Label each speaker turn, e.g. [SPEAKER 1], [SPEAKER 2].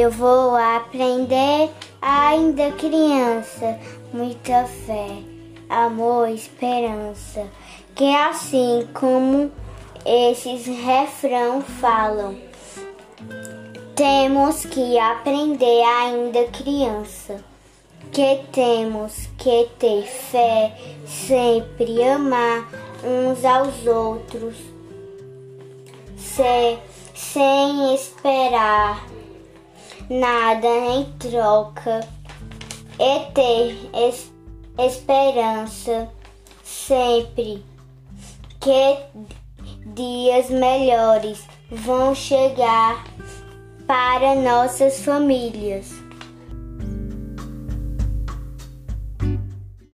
[SPEAKER 1] Eu vou aprender ainda criança, muita fé, amor, esperança. Que é assim como esses refrão falam, temos que aprender ainda criança. Que temos que ter fé, sempre amar uns aos outros, sem, sem esperar nada em troca e ter es, esperança sempre que dias melhores vão chegar para nossas famílias.